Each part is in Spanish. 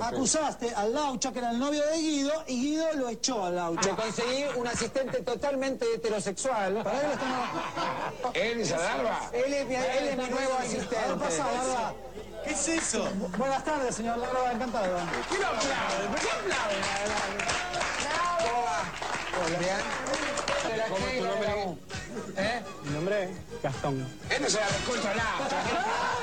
Acusaste al Laucha, que era el novio de Guido, y Guido lo echó al Laucha. Me conseguí un asistente totalmente heterosexual. Para él estamos... ¿Él es Adarva? Él es mi, él es mi nuevo ¿Qué asistente. pasa, Larva? ¿Qué es eso? Buenas tardes, señor Larva, encantado. ¿Qué lo aplaude? ¿Por qué aplaude? ¿Cómo es tu nombre? ¿Eh? Mi nombre es Gastón. Él no se la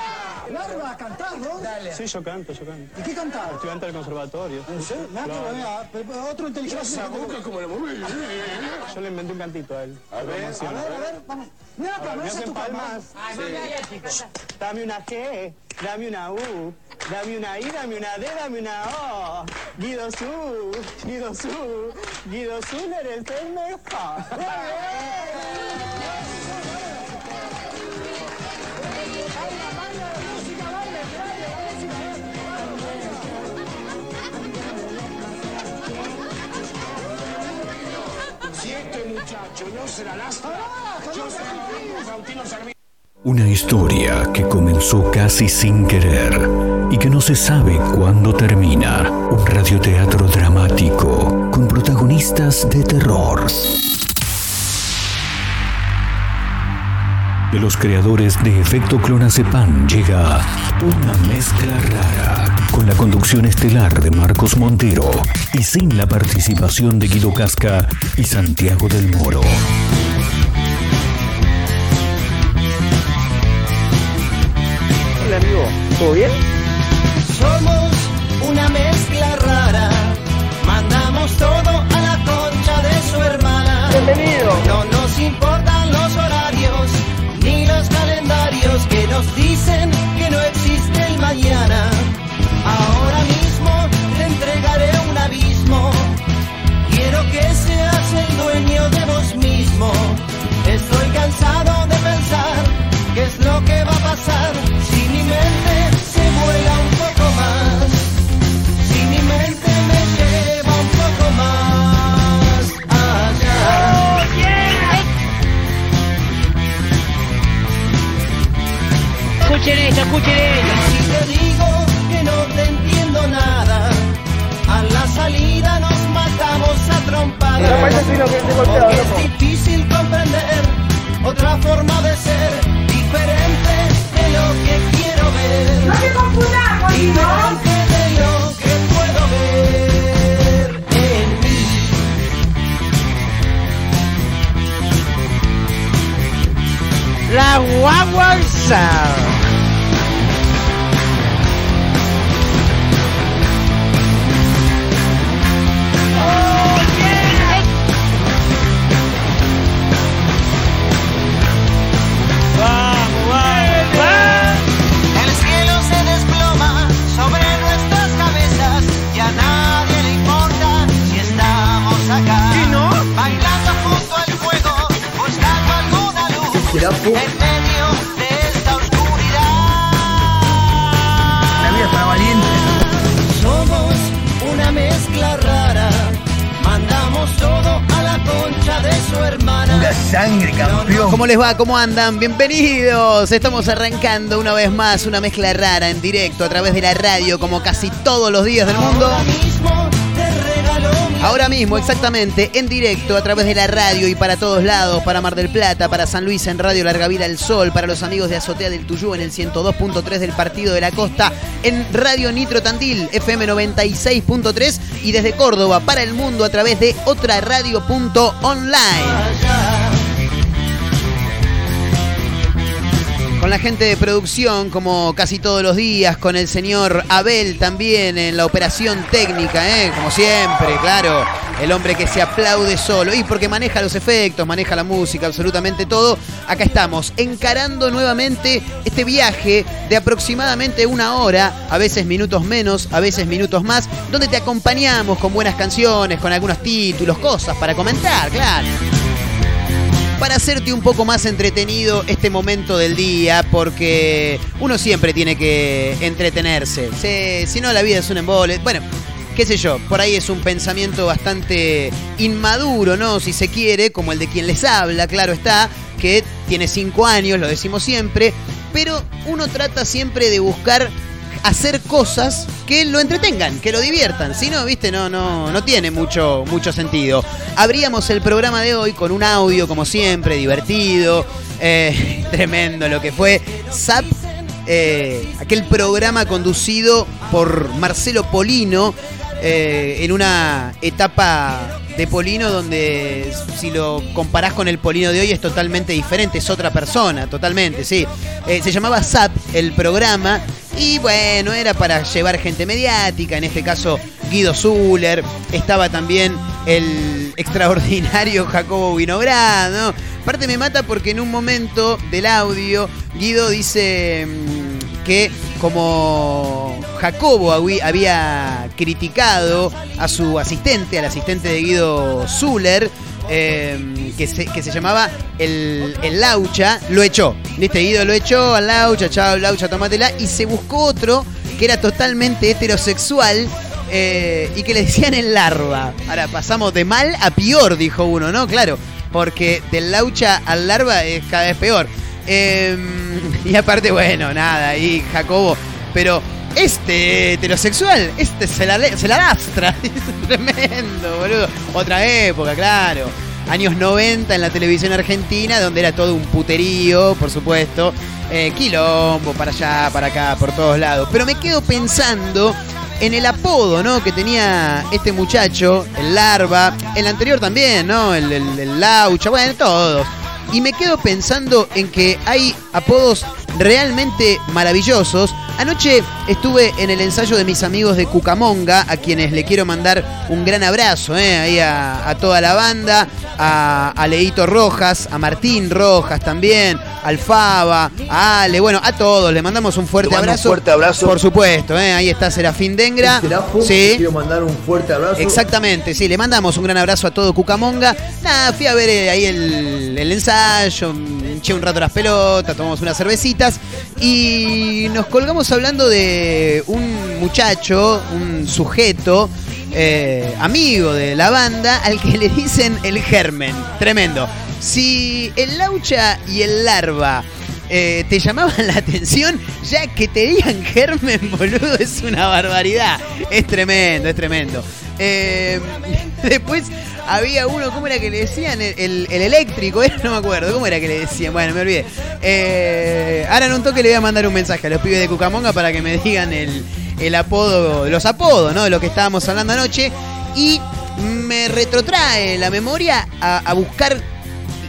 recontra Larva, cantás, ¿no? Dale. Sí, yo canto, yo canto. ¿Y qué cantás? Estudiante del conservatorio. ¿En serio? Que otro inteligente. Esa boca como la moví. Yo le inventé un cantito a él. A ver, A ver, a ver, vamos. Pero es tu palmas. Dame una G, dame una U, dame una I, dame una D, dame una O. Guido Su, Guido Su, Guido Su, eres el mejor. Una historia que comenzó casi sin querer y que no se sabe cuándo termina. Un radioteatro dramático con protagonistas de terror. De los creadores de Efecto Clonazepam llega una mezcla rara con la conducción estelar de Marcos Montero y sin la participación de Guido Casca y Santiago del Moro. Hola amigo, ¿todo bien? Somos una mezcla rara. Mandamos todo a la concha de su hermana. Bienvenido. No ¿Cómo andan? Bienvenidos. Estamos arrancando una vez más una mezcla rara en directo a través de la radio como casi todos los días del mundo. Ahora mismo exactamente, en directo a través de la radio y para todos lados, para Mar del Plata, para San Luis en Radio Larga Vida El Sol, para los amigos de Azotea del Tuyú en el 102.3 del Partido de la Costa, en Radio Nitro Tandil, FM 96.3 y desde Córdoba para el mundo a través de otra Con la gente de producción, como casi todos los días, con el señor Abel también en la operación técnica, ¿eh? como siempre, claro. El hombre que se aplaude solo. Y porque maneja los efectos, maneja la música, absolutamente todo. Acá estamos, encarando nuevamente este viaje de aproximadamente una hora, a veces minutos menos, a veces minutos más, donde te acompañamos con buenas canciones, con algunos títulos, cosas para comentar, claro para hacerte un poco más entretenido este momento del día, porque uno siempre tiene que entretenerse. Si, no, la vida es un embole. Bueno, qué sé yo, por ahí es un pensamiento bastante inmaduro, ¿no? Si se quiere, como el de quien les habla, claro está, que tiene cinco años, lo decimos siempre, pero uno trata siempre de buscar hacer cosas que lo entretengan, que lo diviertan. Si no, viste, no, no, no tiene mucho, mucho sentido. Abríamos el programa de hoy con un audio, como siempre, divertido, eh, tremendo lo que fue. Zap eh, aquel programa conducido por Marcelo Polino eh, en una etapa de Polino donde si lo comparás con el Polino de hoy es totalmente diferente, es otra persona, totalmente, sí. Se llamaba SAP el programa y bueno, era para llevar gente mediática, en este caso Guido Zuller, estaba también el extraordinario Jacobo Vinograd, Aparte me mata porque en un momento del audio Guido dice mm, que como Jacobo había criticado a su asistente, al asistente de Guido Zuller, eh, que, se, que se llamaba el, el Laucha, lo echó. ¿Viste? Guido lo echó al Laucha, chao Laucha, tómatela, y se buscó otro que era totalmente heterosexual. eh, y que le decían el larva. Ahora pasamos de mal a peor, dijo uno, ¿no? Claro, porque del laucha al larva es cada vez peor. Eh, y aparte, bueno, nada, ahí Jacobo, pero este heterosexual, este se la, se la lastra. Tremendo, boludo. Otra época, claro. Años 90 en la televisión argentina, donde era todo un puterío, por supuesto. Eh, quilombo, para allá, para acá, por todos lados. Pero me quedo pensando en el apodo, ¿no? Que tenía este muchacho, el larva. El anterior también, ¿no? El, el- el laucha, bueno, todos. Y me quedo pensando en que hay apodos realmente maravillosos. Anoche estuve en el ensayo de mis amigos de Cucamonga, a quienes le quiero mandar un gran abrazo, ¿eh? ahí a, a toda la banda, a, a Leito Rojas, a Martín Rojas también, al Faba, a Ale, bueno, a todos, le mandamos un fuerte Te mando un abrazo. fuerte abrazo. Por supuesto, ¿eh? ahí está Serafín Dengra. Serafo, Sí. Quiero mandar un fuerte abrazo. Exactamente, sí, le mandamos un gran abrazo a todo Cucamonga. Nada, fui a ver eh, ahí el, el ensayo, eché un rato las pelotas, tomamos unas cervecitas y nos colgamos hablando de un muchacho, un sujeto, eh, amigo de la banda, al que le dicen el germen. Tremendo. Si el laucha y el larva eh, te llamaban la atención, ya que te digan germen, boludo, es una barbaridad. Es tremendo, es tremendo. Eh, después había uno, ¿cómo era que le decían? El, el- el eléctrico, no me acuerdo, ¿cómo era que le decían? Bueno, me olvidé. Eh, ahora en un toque le voy a mandar un mensaje a los pibes de Cucamonga para que me digan el, el apodo, los apodos, ¿no? De lo que estábamos hablando anoche. Y me retrotrae la memoria a, a buscar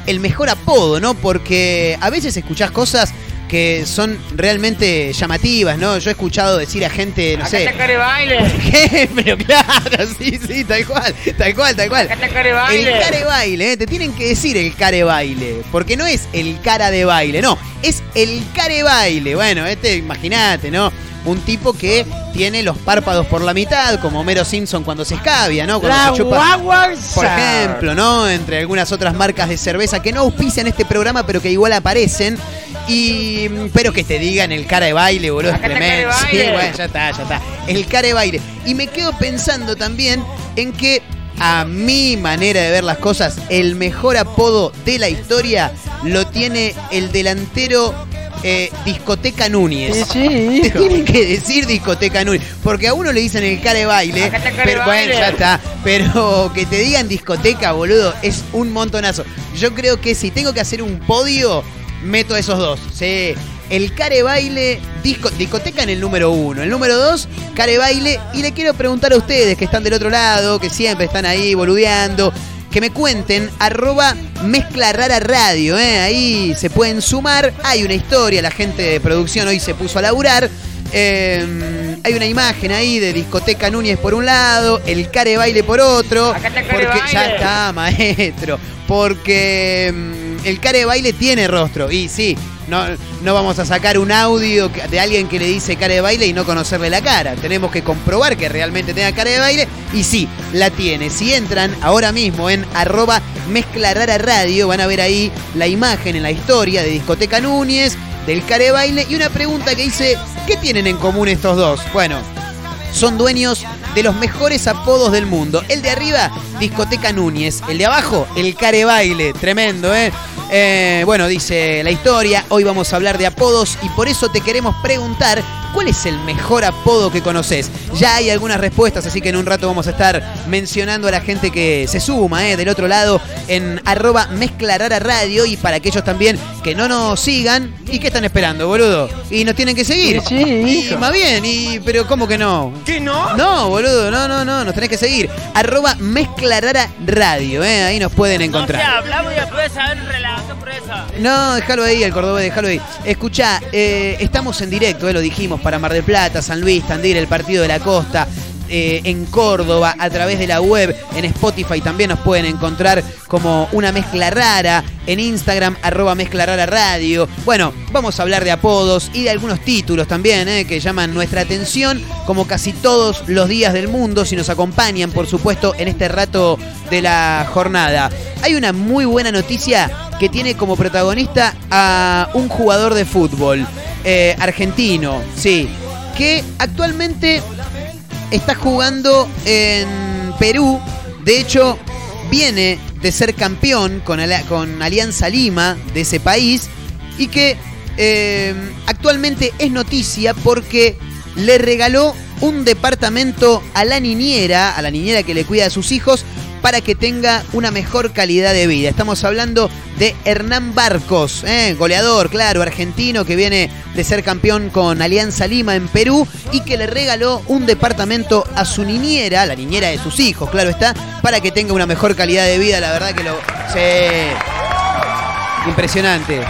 el mejor apodo, ¿no? Porque a veces escuchás cosas que son realmente llamativas, ¿no? Yo he escuchado decir a gente, no sé. baile. ¿Qué? Pero claro, sí, sí, tal cual, tal cual, tal cual. care baile. El care baile, ¿eh? te tienen que decir el care baile, porque no es el cara de baile, no, es el care baile. Bueno, este, imagínate, ¿no? Un tipo que tiene los párpados por la mitad, como Homero Simpson cuando se escabia, ¿no? Cuando La se chupa. Por ejemplo, ¿no? Entre algunas otras marcas de cerveza que no auspician este programa, pero que igual aparecen. Y. Pero que te digan el cara de baile, boludo, es Acá tremendo. Sí, bueno, ya está, ya está. El cara de baile. Y me quedo pensando también en que, a mi manera de ver las cosas, el mejor apodo de la historia lo tiene el delantero. eh, discoteca Núñez. Sí, Te tienen que decir discoteca Núñez. Porque a uno le dicen el cara de baile. Acá está Pero bueno, baile. ya está. Pero que te digan discoteca, boludo, es un montonazo. Yo creo que si tengo que hacer un podio, meto esos dos. Sí. El care baile, disco, discoteca en el número uno. El número dos, care baile. Y le quiero preguntar a ustedes que están del otro lado, que siempre están ahí boludeando, que me cuenten, arroba mezcla rara radio, ¿eh? ahí se pueden sumar. Hay una historia, la gente de producción hoy se puso a laburar. Eh, hay una imagen ahí de discoteca Núñez por un lado, el care baile por otro. Acá está care porque ya baile. está, maestro. Porque mm, el care baile tiene rostro. Y sí, no, no vamos a sacar un audio de alguien que le dice cara de baile y no conocerle la cara. Tenemos que comprobar que realmente tenga cara de baile. Y sí, la tiene. Si entran ahora mismo en arroba mezcla rara radio, van a ver ahí la imagen en la historia de Discoteca Núñez, del care de baile. Y una pregunta que dice, ¿qué tienen en común estos dos? Bueno, son dueños de los mejores apodos del mundo. El de arriba, Discoteca Núñez. El de abajo, el Care Baile. Tremendo, ¿eh? Eh, bueno, dice la historia, hoy vamos a hablar de apodos y por eso te queremos preguntar cuál es el mejor apodo que conoces. Ya hay algunas respuestas, así que en un rato vamos a estar mencionando a la gente que se suma eh, del otro lado en arroba mezclarara radio y para aquellos también que no nos sigan y que están esperando, boludo. Y nos tienen que seguir. Sí, y hijo. más bien, y pero ¿cómo que no? ¿Qué no? No, boludo, no, no, no, nos tenés que seguir. Arroba mezclarara radio, eh, ahí nos pueden encontrar. hablamos y después saber relación No, déjalo ahí, el cordobés, déjalo ahí. Escuchá, eh, estamos en directo, eh, lo dijimos, para Mar del Plata, San Luis, Tandil, el Partido de la Costa, eh, en Córdoba, a través de la web, en Spotify también nos pueden encontrar como una mezcla rara, en Instagram, arroba mezcla rara radio. Bueno, vamos a hablar de apodos y de algunos títulos también, eh, que llaman nuestra atención, como casi todos los días del mundo, si nos acompañan, por supuesto, en este rato de la jornada. Hay una muy buena noticia que tiene como protagonista a un jugador de fútbol eh, argentino, sí, que actualmente está jugando en Perú. De hecho, viene de ser campeón con, Alianza Lima de ese país y que eh, actualmente es noticia porque le regaló un departamento a la niñera, a la niñera que le cuida a sus hijos, para que tenga una mejor calidad de vida. Estamos hablando de Hernán Barcos, ¿eh? goleador, claro, argentino que viene de ser campeón con Alianza Lima en Perú y que le regaló un departamento a su niñera, la niñera de sus hijos, claro está, para que tenga una mejor calidad de vida. La verdad que lo... Sí. Impresionante.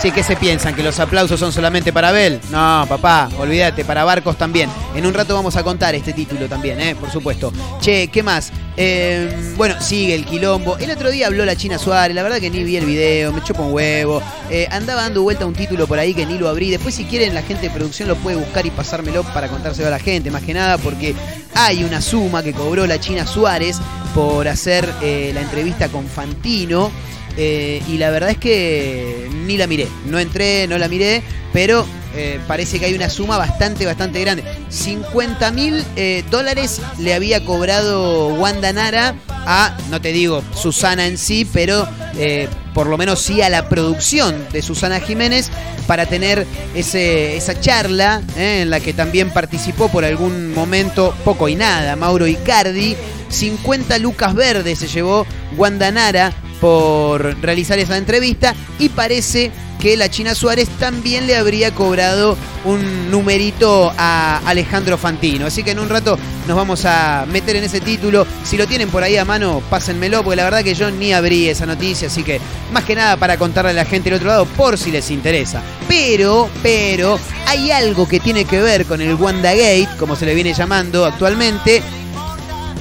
Sí, ¿qué se piensan? ¿Que los aplausos son solamente para Abel? No, papá, olvídate, para Barcos también. En un rato vamos a contar este título también, ¿eh? por supuesto. Che, ¿qué más? Eh, bueno, sigue el quilombo. El otro día habló la China Suárez, la verdad que ni vi el video, me chupa un huevo. Eh, andaba dando vuelta un título por ahí que ni lo abrí. Después, si quieren, la gente de producción lo puede buscar y pasármelo para contárselo a la gente, más que nada porque hay una suma que cobró la China Suárez por hacer eh, la entrevista con Fantino. Y la verdad es que ni la miré. No entré, no la miré, pero eh, parece que hay una suma bastante, bastante grande. 50 mil eh, dólares le había cobrado Wanda Nara a, no te digo Susana en sí, pero eh, por lo menos sí a la producción de Susana Jiménez para tener ese, esa charla en la que también participó por algún momento, poco y nada, Mauro Icardi. 50 lucas verdes se llevó Wanda Nara por realizar esa entrevista y parece que la China Suárez también le habría cobrado un numerito a Alejandro Fantino. Así que en un rato nos vamos a meter en ese título. Si lo tienen por ahí a mano, pásenmelo, porque la verdad que yo ni abrí esa noticia, así que más que nada para contarle a la gente del otro lado por si les interesa. Pero, pero, hay algo que tiene que ver con el WandaGate, como se le viene llamando actualmente,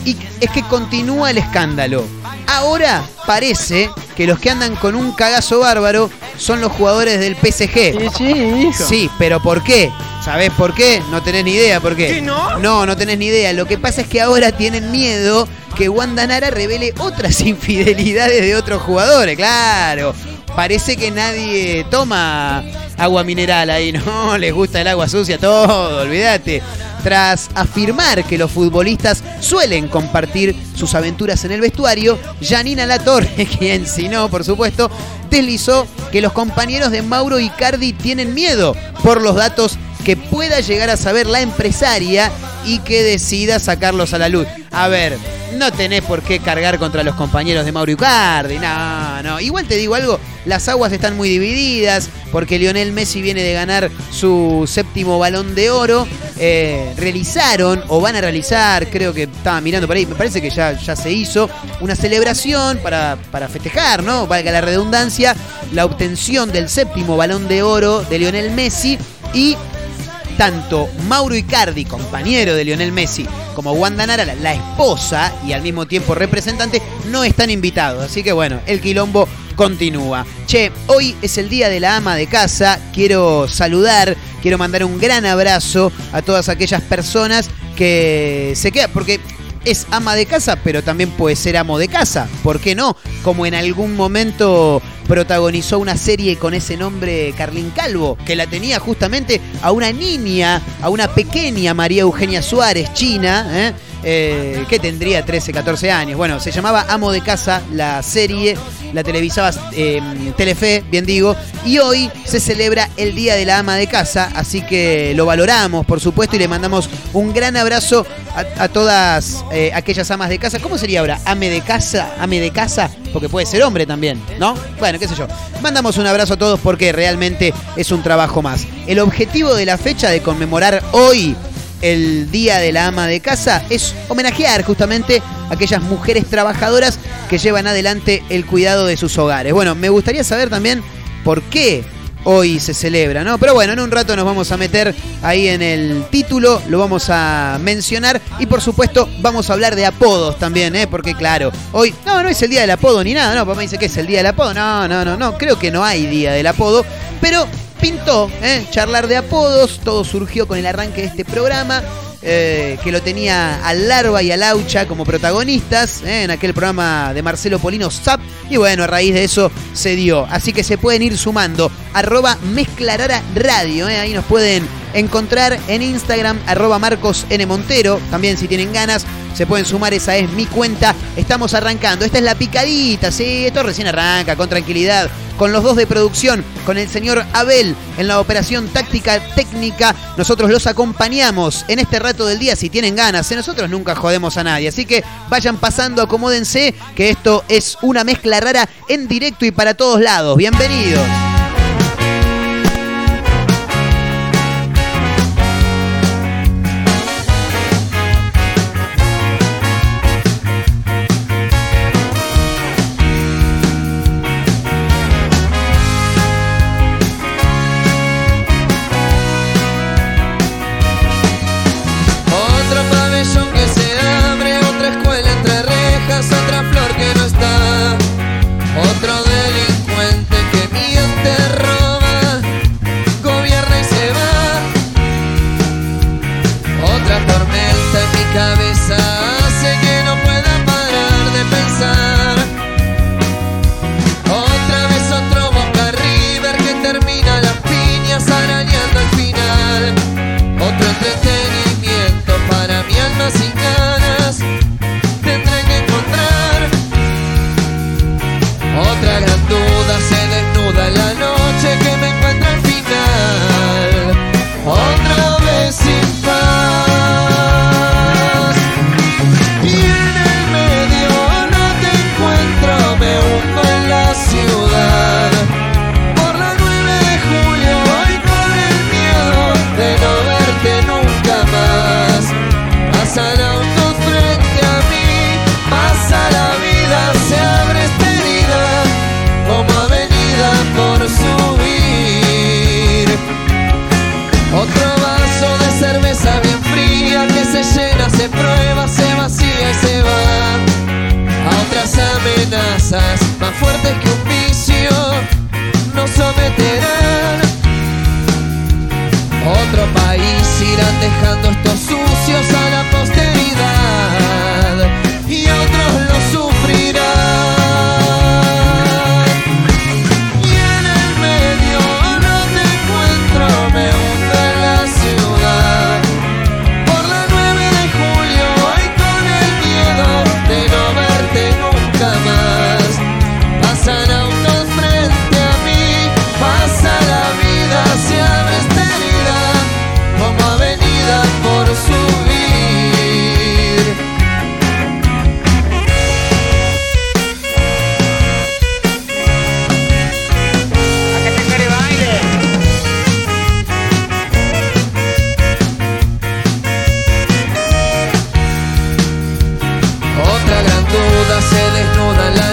y es que continúa el escándalo. Ahora parece que los que andan con un cagazo bárbaro son los jugadores del PSG. Sí, hijo. Sí, pero ¿por qué? ¿Sabés por qué? No tenés ni idea por qué. ¿Qué no? No, no tenés ni idea. Lo que pasa es que ahora tienen miedo que Wanda Nara revele otras infidelidades de otros jugadores. Claro. Parece que nadie toma agua mineral ahí, ¿no? Les gusta el agua sucia, todo, olvídate. Tras afirmar que los futbolistas suelen compartir sus aventuras en el vestuario, Janina Latorre, quien si no, por supuesto, deslizó que los compañeros de Mauro Icardi tienen miedo por los datos que pueda llegar a saber la empresaria y que decida sacarlos a la luz. A ver, no tenés por qué cargar contra los compañeros de Mauro Icardi, no, no. Igual te digo algo, las aguas están muy divididas porque Lionel Messi viene de ganar su séptimo balón de oro. Eh, realizaron o van a realizar, creo que estaba mirando por ahí, me parece que ya, ya se hizo, una celebración para, para festejar, ¿no? Valga la redundancia, la obtención del séptimo balón de oro de Lionel Messi y tanto Mauro Icardi, compañero de Lionel Messi, como Wanda Nara, la- esposa y al mismo tiempo representante, no están invitados. Así que bueno, el quilombo continúa. Che, hoy es el día de la ama de casa. Quiero saludar, quiero mandar un gran abrazo a todas aquellas personas que se quedan, porque es ama de casa, pero también puede ser amo de casa. ¿Por qué no? Como en algún momento protagonizó una serie con ese nombre Carlín Calvo, que la tenía justamente a una niña, a una pequeña María Eugenia Suárez, china, ¿eh? Eh, que tendría 13, 14 años. Bueno, se llamaba Amo de Casa, la serie, la televisaba eh, Telefe, bien digo, y hoy se celebra el Día de la Ama de Casa, así que lo valoramos, por supuesto, y le mandamos un gran abrazo a, a todas eh, aquellas amas de casa. ¿Cómo sería ahora? ¿Ame de casa? ¿Ame de casa? Porque puede ser hombre también, ¿no? Bueno, qué sé yo. Mandamos un abrazo a todos porque realmente es un trabajo más. El objetivo de la fecha de conmemorar hoy el Día de la Ama de Casa es homenajear justamente a aquellas mujeres trabajadoras que llevan adelante el cuidado de sus hogares. Bueno, me gustaría saber también por qué hoy se celebra, ¿no? Pero bueno, en un rato nos vamos a meter ahí en el título, lo vamos a mencionar y por supuesto vamos a hablar de apodos también, ¿eh? Porque claro, hoy, no, no es el día del apodo ni nada, no, papá dice que es el día del apodo, no, no, no, no, creo que no hay día del apodo, pero pintó, ¿eh? charlar de apodos, todo surgió con el arranque de este programa. eh, que lo tenía al Larva y al Laucha como protagonistas ¿eh? en aquel programa de Marcelo Polino Zap y bueno, a raíz de eso se dio. Así que se pueden ir sumando. Arroba Mezclarara Radio, ¿eh? ahí nos pueden encontrar en Instagram, arroba Marcos. Montero. También si tienen ganas, se pueden sumar, esa es mi cuenta. Estamos arrancando, esta es la picadita, sí, esto recién arranca, con tranquilidad. Con los dos de producción, con el señor Abel en la operación táctica técnica. Nosotros los acompañamos en este rato del día si tienen ganas. ¿eh? Nosotros nunca jodemos a nadie. Así que vayan pasando, acomódense, que esto es una mezcla rara en directo y para todos lados. Bienvenidos. Se desnuda la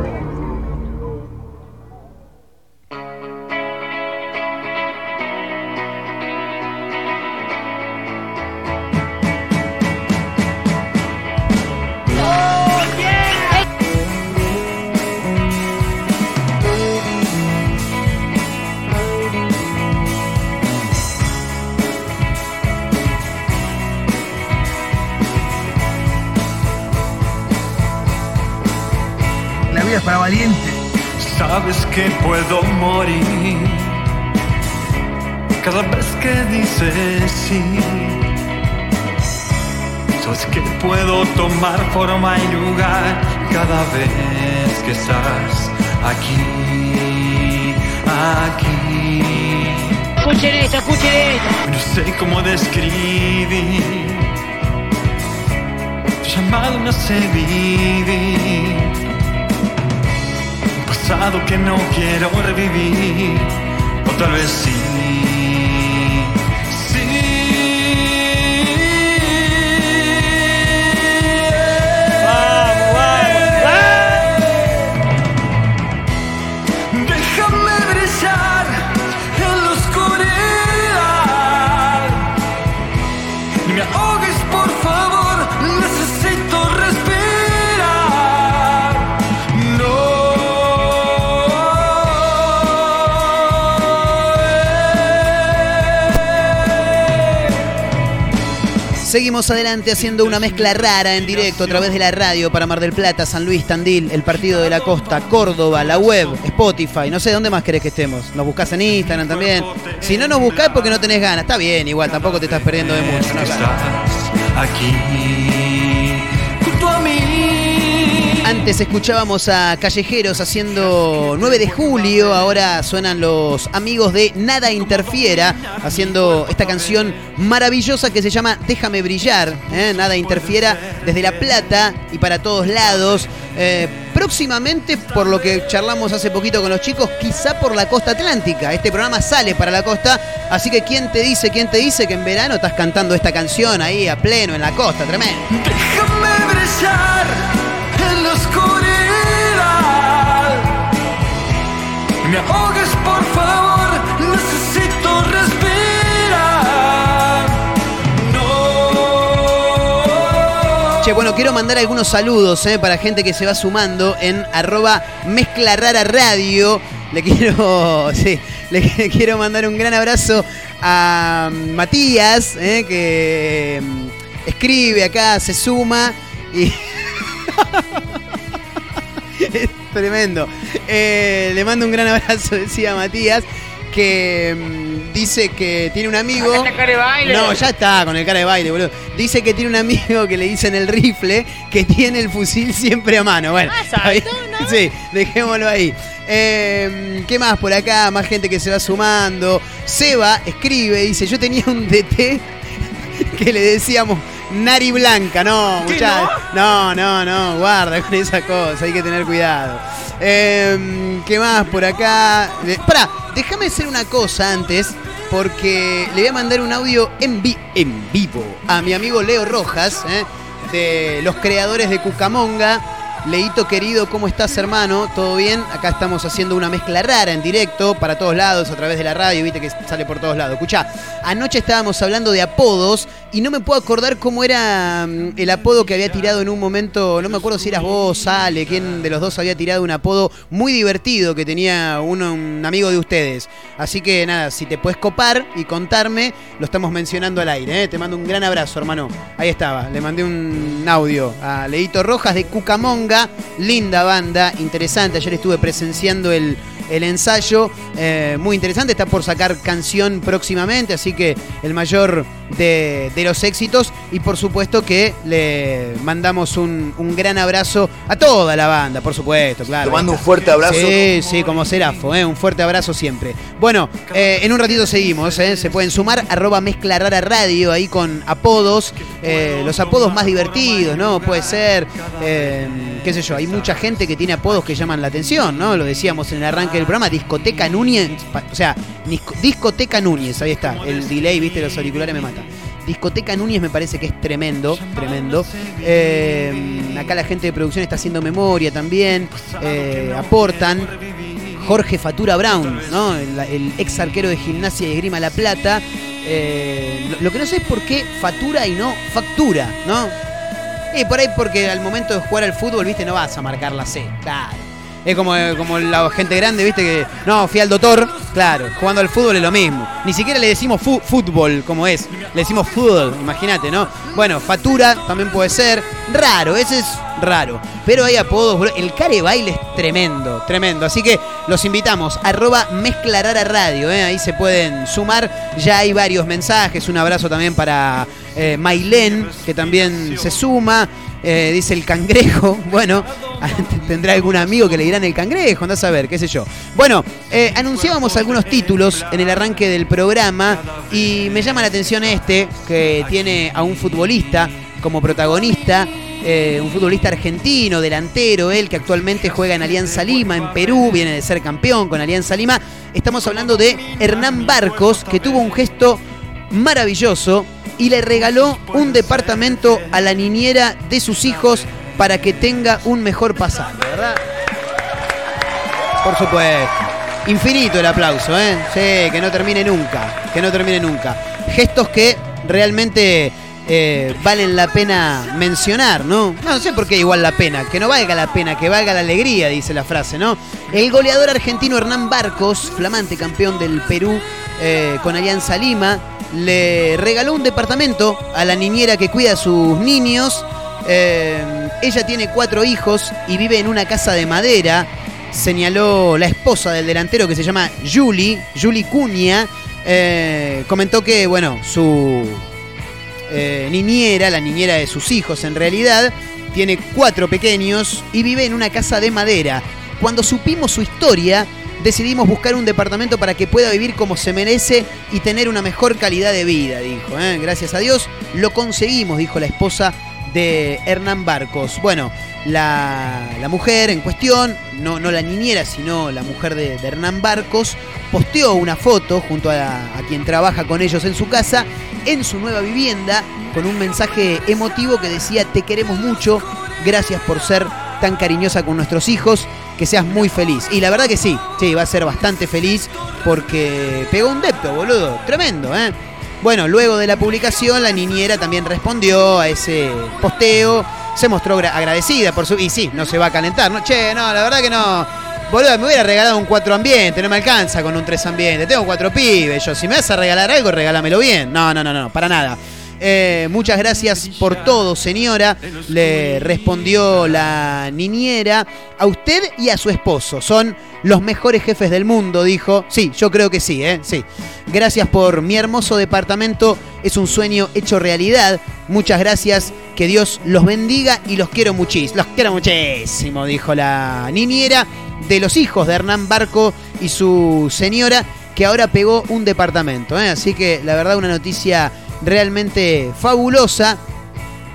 Es para valientes. Sabes que puedo morir cada vez que dices sí. Sabes que puedo tomar forma y lugar cada vez que estás aquí, aquí. Escuchen esto, escuchen esto. No sé cómo describir tu llamado no sé vivir que no quiero revivir. O tal vez sí Seguimos adelante haciendo una mezcla rara en directo a través de la radio para Mar del Plata, San Luis, Tandil, el Partido de la Costa, Córdoba, la web, Spotify, no sé dónde más querés que estemos. Nos buscás en Instagram también. Si no nos buscás porque no tenés ganas, está bien, igual, tampoco te estás perdiendo de mucho. Antes escuchábamos a Callejeros haciendo 9 de julio, ahora suenan los amigos de Nada Interfiera haciendo esta canción maravillosa que se llama Déjame Brillar, ¿eh? Nada Interfiera desde La Plata y para todos lados. Eh, próximamente, por lo que charlamos hace poquito con los chicos, quizá por la costa atlántica. Este programa sale para la costa, así que ¿quién te dice, quién te dice que en verano estás cantando esta canción ahí a pleno en la costa? Tremendo. Déjame brillar oscuridad. Me ahogues, por favor, necesito respirar. No. Che, bueno, quiero mandar algunos saludos eh, para gente que se va sumando en arroba mezcla rara radio. Le quiero, le quiero mandar un gran abrazo a Matías, eh, que mm, escribe acá, se suma y... es tremendo. Eh, le mando un gran abrazo, decía Matías, que mm, dice que tiene un amigo... Acá está cara de baile. No, ya está con el cara de baile, boludo. Dice que tiene un amigo que le dicen el rifle, que tiene el fusil siempre a mano. Bueno, Ah, está bien. sí, dejémoslo ahí. Eh, ¿Qué más por acá? Más gente que se va sumando. Seba escribe, dice, yo tenía un DT que le decíamos Nari Blanca. No, ¿Qué, muchachos. No, no, no, guarda con esa cosa, hay que tener cuidado. Eh, ¿Qué más por acá? Eh, Pará, déjame hacer una cosa antes, porque le voy a mandar un audio en, vi- en vivo a mi amigo Leo Rojas, eh, de los creadores de Cucamonga. Leito querido, ¿cómo estás hermano? ¿Todo bien? Acá estamos haciendo una mezcla rara en directo para todos lados, a través de la radio, viste que sale por todos lados. Escuchá, anoche estábamos hablando de apodos y no me puedo acordar cómo era mm, el apodo que había tirado en un momento, no me acuerdo si eras vos, Ale, quién de los dos había tirado un apodo muy divertido que tenía uno, un amigo de ustedes. Así que nada, si te puedes copar y contarme, lo estamos mencionando al aire. ¿eh? Te mando un gran abrazo, hermano. Ahí estaba, le mandé un audio a Leito Rojas de Cucamonga, linda banda, interesante. Ayer estuve presenciando el, el ensayo, eh, muy interesante. Está por sacar canción próximamente, así que el mayor de, de los éxitos y por supuesto que le mandamos un, un gran abrazo a toda la banda, por supuesto, claro. Te mando un fuerte abrazo. Sí, sí, como Serafo, ¿eh? un fuerte abrazo siempre. Bueno, eh, en un ratito seguimos, ¿eh? se pueden sumar, arroba mezcla rara radio, ahí con apodos, los apodos más divertidos, ¿no? Puede ser, qué sé yo, hay mucha gente que tiene apodos que llaman la atención, ¿no? Lo decíamos en el arranque del programa, Discoteca Núñez, o sea, Discoteca Núñez, ahí está, el delay, viste, los auriculares me matan. Discoteca Núñez me parece que es tremendo, tremendo. Eh, acá la gente de producción está haciendo memoria también, eh, aportan. Jorge Fatura Brown, ¿no? el, ex arquero de gimnasia y esgrima La Plata. Eh, lo, lo que no sé es por qué fatura y no factura, ¿no? Y por ahí porque al momento de jugar al fútbol, viste, no vas a marcar la C, claro. Es como, como la gente grande, viste, que no, fui al doctor, claro, jugando al fútbol es lo mismo. Ni siquiera le decimos fútbol como es, le decimos fútbol, imagínate, ¿no? Bueno, fatura también puede ser, raro, ese es raro. Pero hay apodos, bro. el care baile es tremendo, tremendo. Así que los invitamos, arroba mezclarara radio, ¿eh? ahí se pueden sumar. Ya hay varios mensajes, un abrazo también para eh, que también se suma. Eh, dice el cangrejo. Bueno, tendrá algún amigo que le dirán el cangrejo, andás a ver, qué sé yo. Bueno, eh, anunciábamos algunos títulos en el arranque del programa y me llama la atención este, que tiene a un futbolista como protagonista. eh, un futbolista argentino, delantero, él que actualmente juega en Alianza Lima, en Perú, viene de ser campeón con Alianza Lima. Estamos hablando de Hernán Barcos, que tuvo un gesto maravilloso y le regaló un departamento a la niñera de sus hijos para que tenga un mejor pasado, ¿verdad? Por supuesto. Infinito el aplauso, ¿eh? Sí, que no termine nunca, que no termine nunca. Gestos que realmente eh, valen la pena mencionar, ¿no? No sé por qué igual la pena, que no valga la pena, que valga la alegría, dice la frase, ¿no? El goleador argentino Hernán Barcos, flamante campeón del Perú eh, con Alianza Lima, le regaló un departamento a la niñera que cuida a sus niños. Eh, ella tiene cuatro hijos y vive en una casa de madera. Señaló la esposa del delantero que se llama Julie, Julie Cuña. Eh, comentó que, bueno, su eh, niñera, la niñera de sus hijos en realidad, tiene cuatro pequeños y vive en una casa de madera. Cuando supimos su historia, decidimos buscar un departamento para que pueda vivir como se merece y tener una mejor calidad de vida, dijo. ¿eh? Gracias a Dios lo conseguimos, dijo la esposa de Hernán Barcos. Bueno, la, la mujer en cuestión, no, no la niñera, sino la mujer de, Hernán Barcos, posteó una foto junto a quien trabaja con ellos en su casa, en su nueva vivienda, con un mensaje emotivo que decía, te queremos mucho, gracias por ser tan cariñosa con nuestros hijos, que seas muy feliz. Y la verdad que sí, sí, va a ser bastante feliz porque pegó un depto, boludo, tremendo, ¿eh? Bueno, luego de la publicación, la niñera también respondió a ese posteo, se mostró gra- agradecida por su... Y sí, no se va a calentar, ¿no? Che, no, la verdad que no. Boludo, me hubiera regalado un cuatro ambiente, no me alcanza con un tres ambiente. Tengo cuatro pibes, yo. Si me vas a regalar algo, regálamelo bien. No, no, no, no, para nada. Eh, muchas gracias por todo, señora. Le respondió la niñera. A usted y a su esposo. Son los mejores jefes del mundo, dijo. Sí, yo creo que sí, ¿eh? Sí. Gracias por mi hermoso departamento. Es un sueño hecho realidad. Muchas gracias. Que Dios los bendiga y los quiero muchísimo. Los quiero muchísimo, dijo la niñera de los hijos de Hernán Barco y su señora, que ahora pegó un departamento. ¿eh? Así que la verdad una noticia realmente fabulosa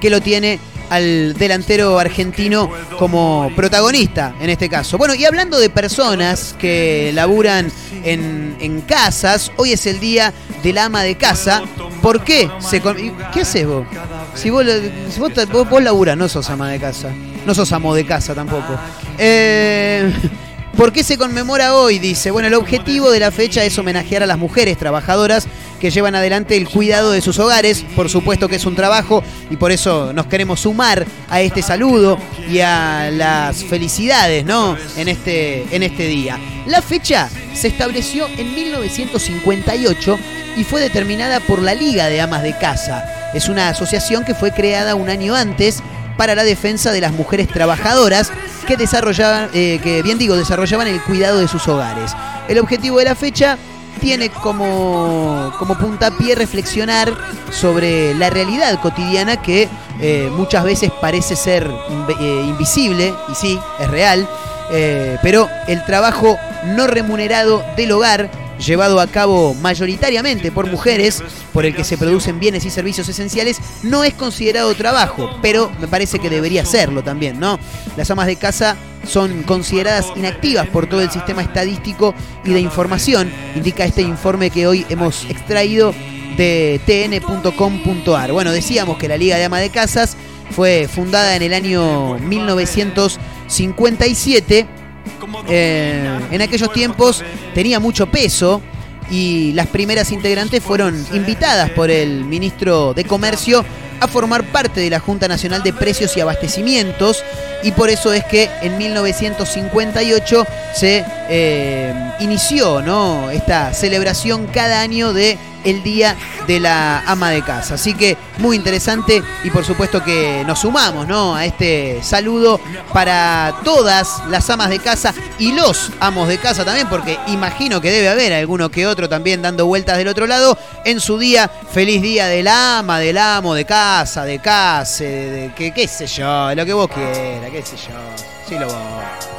que lo tiene al delantero argentino como protagonista en este caso. Bueno, y hablando de personas que laburan en, en casas, hoy es el día del ama de casa. ¿Por qué? Se ¿Qué haces vos? Si vos, si vos, vos, no sos ama de casa. No sos amo de casa tampoco. Eh, ¿Por qué se conmemora hoy? Dice, bueno, el objetivo de la fecha es homenajear a las mujeres trabajadoras que llevan adelante el cuidado de sus hogares. Por supuesto que es un trabajo y por eso nos queremos sumar a este saludo y a las felicidades, ¿no? En este, en este día. La fecha se estableció en 1958 y fue determinada por la Liga de Amas de Casa. Es una asociación que fue creada un año antes para la defensa de las mujeres trabajadoras que desarrollaban, eh, que bien digo, desarrollaban el cuidado de sus hogares. El objetivo de la fecha tiene como, como puntapié reflexionar sobre la realidad cotidiana que eh, muchas veces parece ser eh, invisible, y sí, es real, eh, pero el trabajo no remunerado del hogar, llevado a cabo mayoritariamente por mujeres, por el que se producen bienes y servicios esenciales, no es considerado trabajo, pero me parece que debería serlo también, ¿no? Las amas de casa son consideradas inactivas por todo el sistema estadístico y de información, indica este informe que hoy hemos extraído de tn.com.ar. Bueno, decíamos que la Liga de Ama de Casas fue fundada en el año 1957. Eh, en aquellos tiempos tenía mucho peso y las primeras integrantes fueron invitadas por el ministro de Comercio a formar parte de la Junta Nacional de Precios y Abastecimientos y por eso es que en 1958 se eh, inició ¿no? esta celebración cada año de el Día de la Ama de Casa. Así que muy interesante y por supuesto que nos sumamos ¿no? a este saludo para todas las amas de casa y los amos de casa también, porque imagino que debe haber alguno que otro también dando vueltas del otro lado en su día. Feliz día del ama, del amo, de casa, de casa, de, de- que qué sé yo, lo que vos quieras, qué sé yo. Sí lo vos.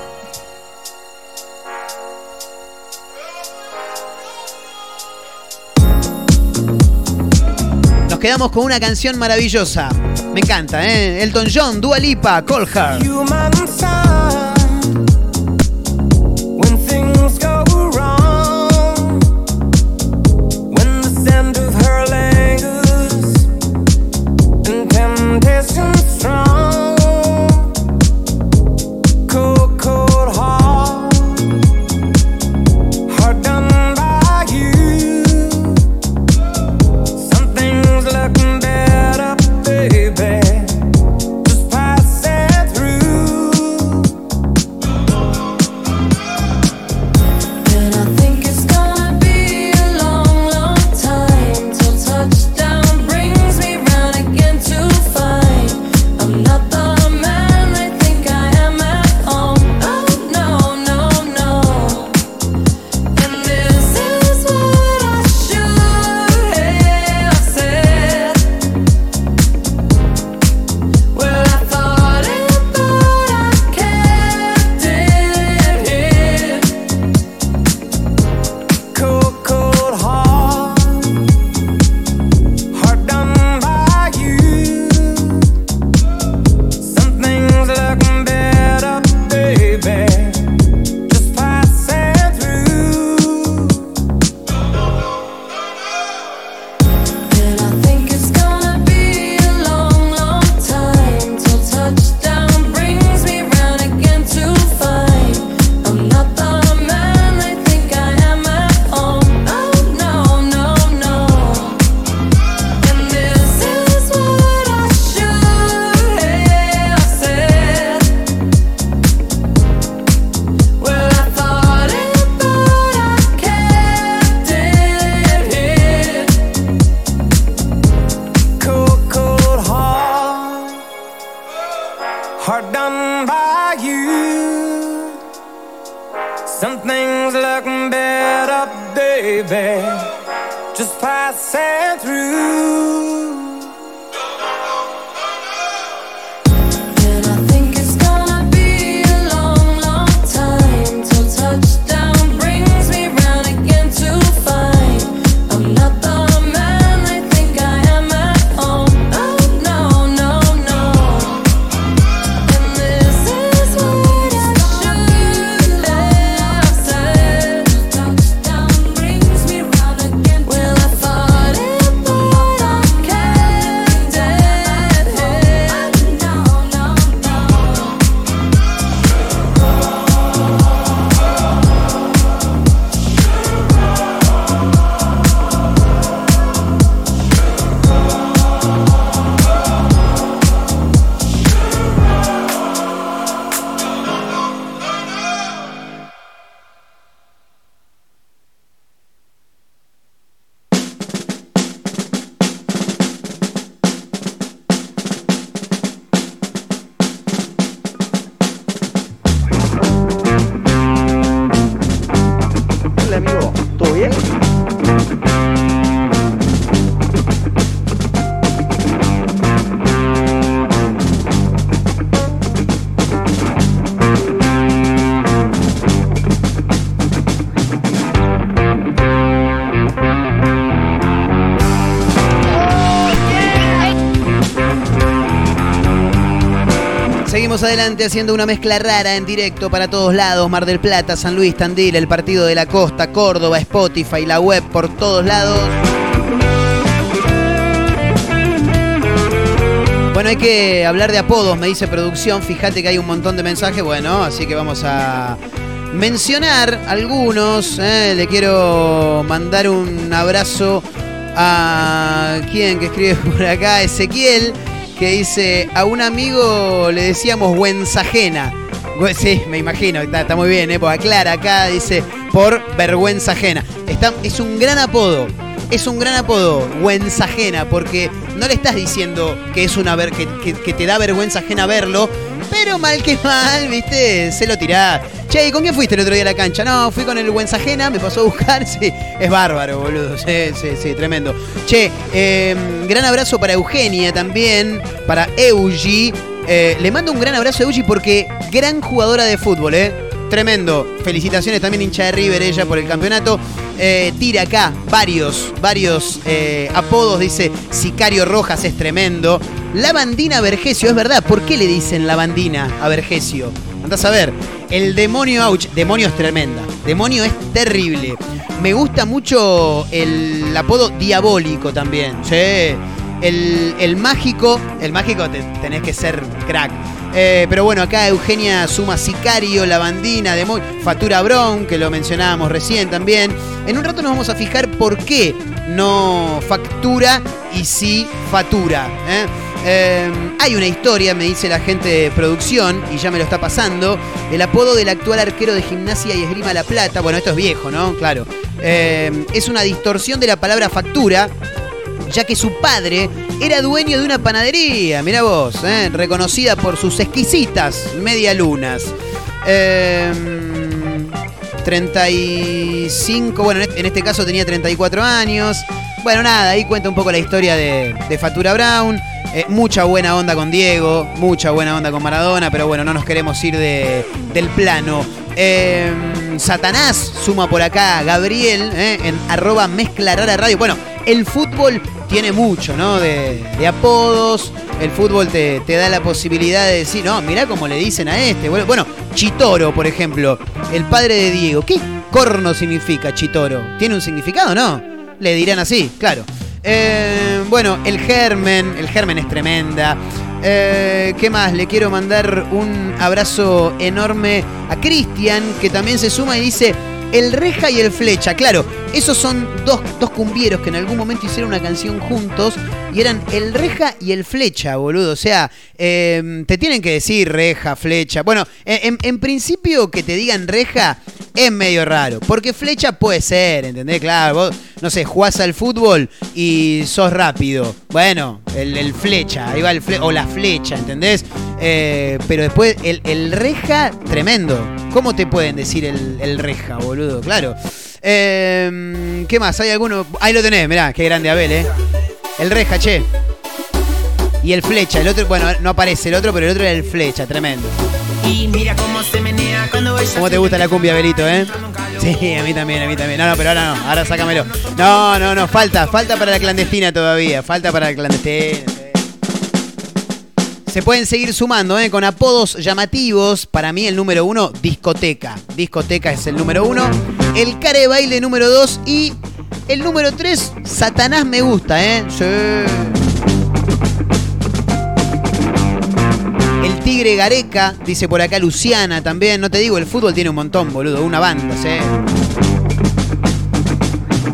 Quedamos con una canción maravillosa. Me encanta, ¿eh? Elton John, Dua Lipa, Call. Adelante haciendo una mezcla rara en directo para todos lados. Mar del Plata, San Luis, Tandil, el Partido de la Costa, Córdoba, Spotify, la web por todos lados. Bueno, hay que hablar de apodos, me dice producción. Fíjate que hay un montón de mensajes. Bueno, así que vamos a mencionar algunos. ¿eh? Le quiero mandar un abrazo a quien que escribe por acá, Ezequiel, que dice, a un amigo le decíamos Güenzajena. Gü- Sí, me imagino, está, está muy bien, ¿eh? Porque aclara acá, dice, por vergüenza ajena. Está, es un gran apodo. Es un gran apodo, Güenzajena, porque no le estás diciendo que es una ver, que, que- te da vergüenza ajena verlo, pero mal que mal, viste, se lo tirás. Che, ¿y con quién fuiste el otro día a la cancha? No, fui con el Güenzajena, me pasó a buscar, sí, es bárbaro, boludo, sí, sí, sí, tremendo. Che, eh, gran abrazo para Eugenia también, para Eugi. Eh, le mando un gran abrazo a Eugi porque gran jugadora de fútbol, ¿eh? Tremendo. Felicitaciones también hincha de River ella por el campeonato. Eh, tira acá varios, varios eh, apodos. Dice Sicario Rojas es tremendo. Lavandina Vergesio, es verdad. ¿Por qué le dicen Lavandina a Vergesio? Andás a ver. El demonio Auch. Demonio es tremenda. Demonio es terrible. Me gusta mucho el apodo diabólico también. Sí. El, el mágico. El mágico te- tenés que ser crack. Eh, pero bueno, acá Eugenia suma Sicario, Lavandina, Demonio, Fatura Brown, que lo mencionábamos recién también. En un rato nos vamos a fijar por qué no factura y sí fatura. ¿eh? Eh, hay una historia, me dice la gente de producción, y ya me lo está pasando. El apodo del actual arquero de gimnasia y esgrima La Plata. Bueno, esto es viejo, ¿no? Claro. Eh, es una distorsión de la palabra factura, ya que su padre era dueño de una panadería, mira vos, ¿eh? reconocida por sus exquisitas medialunas. Eh, 35, bueno, en este- caso tenía 34 años. Bueno, nada, ahí cuenta un poco la historia de, de Fatura Brown. Eh, mucha buena onda con Diego, mucha buena onda con Maradona, pero bueno, no nos queremos ir de- del plano. Eh, Satanás suma por acá Gabriel eh, en arroba mezcla rara radio. Bueno, el fútbol tiene mucho, ¿no? De, apodos. El fútbol te, da la posibilidad de decir, no, mirá cómo le dicen a este. Bueno, bueno, Chitoro, por ejemplo, el padre de Diego. ¿Qué corno significa Chitoro? ¿Tiene un significado no? Le dirán así, claro. Eh, bueno, el germen, el germen es tremenda. Eh, ¿Qué más? Le quiero mandar un abrazo enorme a Cristian, que también se suma y dice, el reja y el flecha. Claro, esos son dos, dos cumbieros que en algún momento hicieron una canción juntos y eran el reja y el flecha, boludo. O sea, eh, te tienen que decir reja, flecha. Bueno, en, principio que te digan reja es medio raro. Porque flecha puede ser, ¿entendés? Claro, vos, no sé, jugás al fútbol y sos rápido. Bueno, el, flecha, ahí va el flecha, o la flecha, ¿entendés? Eh, pero después, el, reja, tremendo. ¿Cómo te pueden decir el, reja, boludo? Claro. Eh, ¿Qué más? ¿Hay alguno? Ahí lo tenés, mirá, qué grande Abel, ¿eh? El reja, che. Y el flecha, el otro, bueno, no aparece el otro, pero el otro era el flecha, tremendo. Y mira cómo se menea cuando ella ¿Cómo te gusta la cumbia, Belito, eh? Sí, a mí también, a mí también. No, no, pero ahora no, ahora sácamelo. No, no, no, falta, falta para la clandestina todavía, falta para la clandestina. sí. Se pueden seguir sumando, ¿eh? Con apodos llamativos. Para mí el número uno, discoteca. Discoteca es el número uno. El care de baile número dos. Y el número tres, Satanás me gusta, ¿eh? Sí. El Tigre Gareca, dice por acá Luciana también. No te digo, el fútbol tiene un montón, boludo. Una banda, ¿sí?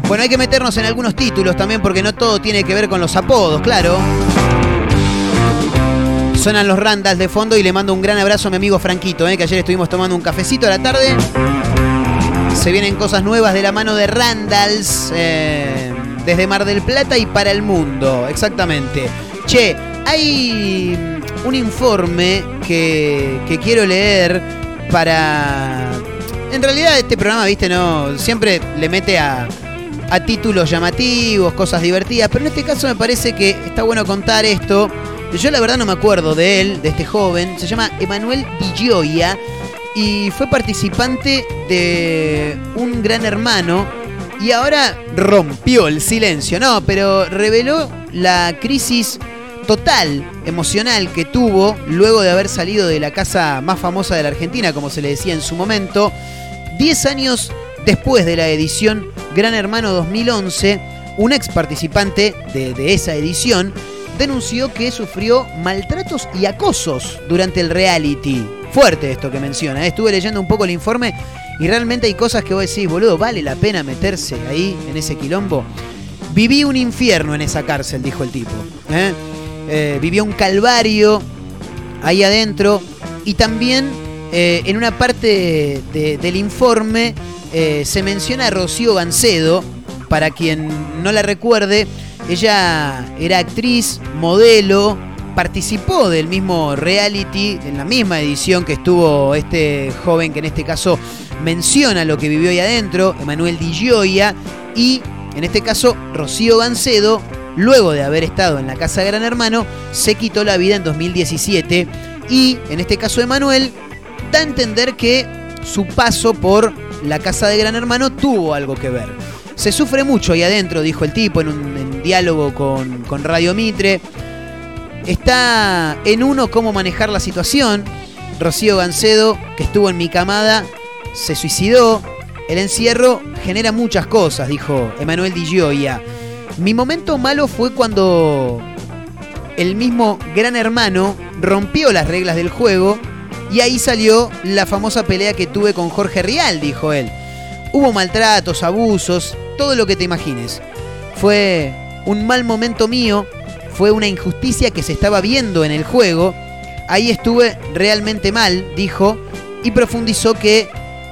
Bueno, hay que meternos en algunos títulos también porque no todo tiene que ver con los apodos, claro. Sonan los Randalls de fondo y le mando un gran abrazo a mi amigo Franquito, ¿eh? que ayer estuvimos tomando un cafecito a la tarde. Se vienen cosas nuevas de la mano de Randalls eh, desde Mar del Plata y para el mundo, exactamente. Che, hay un informe que, que quiero leer para... En realidad este programa, viste, no siempre le mete a, a títulos llamativos, cosas divertidas, pero en este caso me parece que está bueno contar esto. Yo la verdad no me acuerdo de él, de este joven, se llama Emanuel Villoya y fue participante de un gran hermano y ahora rompió el silencio, no, pero reveló la crisis total emocional que tuvo luego de haber salido de la casa más famosa de la Argentina, como se le decía en su momento, 10 años después de la edición Gran Hermano 2011, un ex participante de, de esa edición denunció que sufrió maltratos y acosos durante el reality. Fuerte esto que menciona. ¿eh? Estuve leyendo un poco el informe y realmente hay cosas que vos decís, boludo, ¿vale la pena meterse ahí en ese quilombo? Viví un infierno en esa cárcel, dijo el tipo. ¿eh? Eh, vivió un calvario ahí adentro y también en una parte de- del informe se menciona a Rocío Gancedo, para quien no la recuerde, ella era actriz, modelo, participó del mismo reality, en la misma edición que estuvo este joven que en este caso menciona lo que vivió ahí adentro, Emanuel Di Gioia, y en este caso Rocío Gancedo, luego de haber estado en la casa de Gran Hermano, se quitó la vida en 2017 y en este caso Emanuel da a entender que su paso por la casa de Gran Hermano tuvo algo que ver. Se sufre mucho ahí adentro, dijo el tipo en un diálogo con, con Radio Mitre. Está en uno cómo manejar la situación. Rocío Gancedo, que estuvo en mi camada, se suicidó. El encierro genera muchas cosas, dijo Emanuel Di Gioia. Mi momento malo fue cuando el mismo Gran Hermano rompió las reglas del juego y ahí salió la famosa pelea que tuve con Jorge Rial, dijo él. Hubo maltratos, abusos, todo lo que te imagines. Fue un mal momento mío, fue una injusticia que se estaba viendo en el juego. Ahí estuve realmente mal, dijo, y profundizó que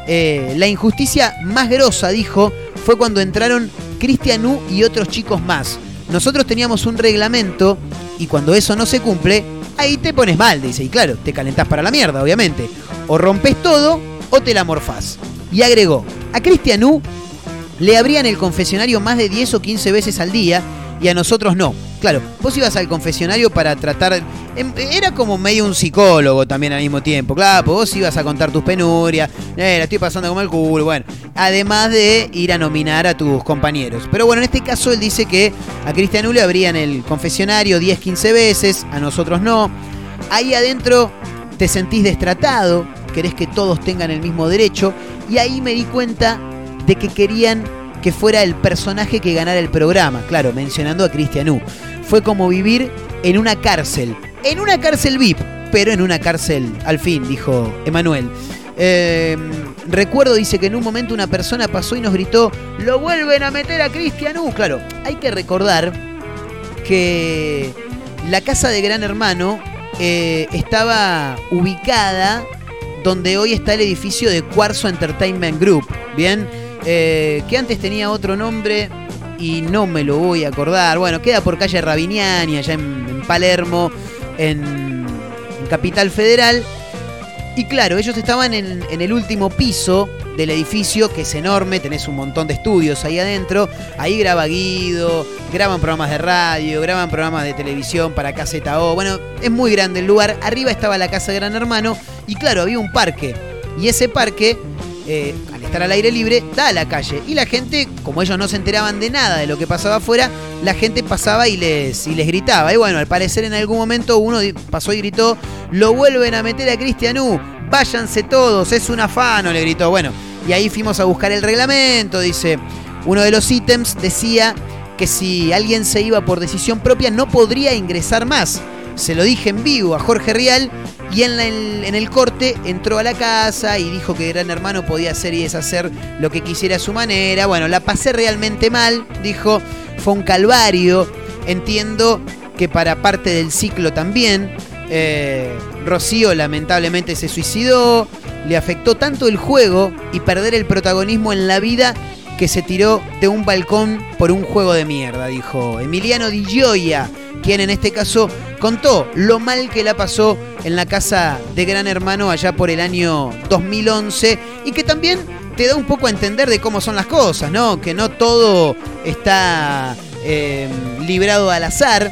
eh, la injusticia más grosa, dijo, fue cuando entraron Cristian U y otros chicos más. Nosotros teníamos un reglamento y cuando eso no se cumple, ahí te pones mal, dice. Y claro, te calentás para la mierda, obviamente. O rompes todo o te la morfás. Y agregó, a Cristian U le abrían el confesionario más de 10 o 15 veces al día y a nosotros no. Claro, vos ibas al confesionario para tratar... em, Era como medio un psicólogo también al mismo tiempo. Claro, pues vos ibas a contar tus penurias, eh, la estoy pasando como el culo, bueno. Además de ir a nominar a tus compañeros. Pero bueno, en este caso él dice que a Cristian le abrían el confesionario 10, 15 veces, a nosotros no. Ahí adentro te sentís destratado, querés que todos tengan el mismo derecho. Y ahí me di cuenta de que querían que fuera el personaje que ganara el programa, claro, mencionando a Cristian U. Fue como vivir en una cárcel, en una cárcel VIP, pero en una cárcel al fin, dijo Emanuel. Eh, recuerdo, dice que en un momento una persona pasó y nos gritó, lo vuelven a meter a Cristian U. Claro, hay que recordar que la casa de Gran Hermano eh, estaba ubicada donde hoy está el edificio de Cuarzo Entertainment Group, ¿bien? Eh, que antes tenía otro nombre y no me lo voy a acordar. Bueno, queda por calle Rabiniani, allá en, Palermo, en, Capital Federal. Y claro, ellos estaban en, el último piso del edificio, que es enorme, tenés un montón de estudios ahí adentro. Ahí graba Guido, graban programas de radio, graban programas de televisión para KZO. Bueno, es muy grande el lugar. Arriba estaba la casa de Gran Hermano y claro, había un parque. Y ese parque, eh, estar al aire libre, da a la calle. Y la gente, como ellos no se enteraban de nada de lo que pasaba afuera, la gente pasaba y les, y les gritaba. Y bueno, al parecer en algún momento uno pasó y gritó, lo vuelven a meter a Cristian U, váyanse todos, es un afano, le gritó. Bueno, y ahí fuimos a buscar el reglamento, dice. Uno de los ítems decía que si alguien se iba por decisión propia no podría ingresar más. Se lo dije en vivo a Jorge Rial y en, el corte entró a la casa y dijo que Gran Hermano podía hacer y deshacer lo que quisiera a su manera. Bueno, la pasé realmente mal, dijo, fue un calvario. Entiendo que para parte del ciclo también. Eh, Rocío lamentablemente se suicidó, le afectó tanto el juego y perder el protagonismo en la vida que se tiró de un balcón por un juego de mierda, dijo Emiliano Di Gioia, quien en este caso contó lo mal que la pasó en la casa de Gran Hermano allá por el año 2011 y que también te da un poco a entender de cómo son las cosas, ¿no? Que no todo está eh, librado al azar,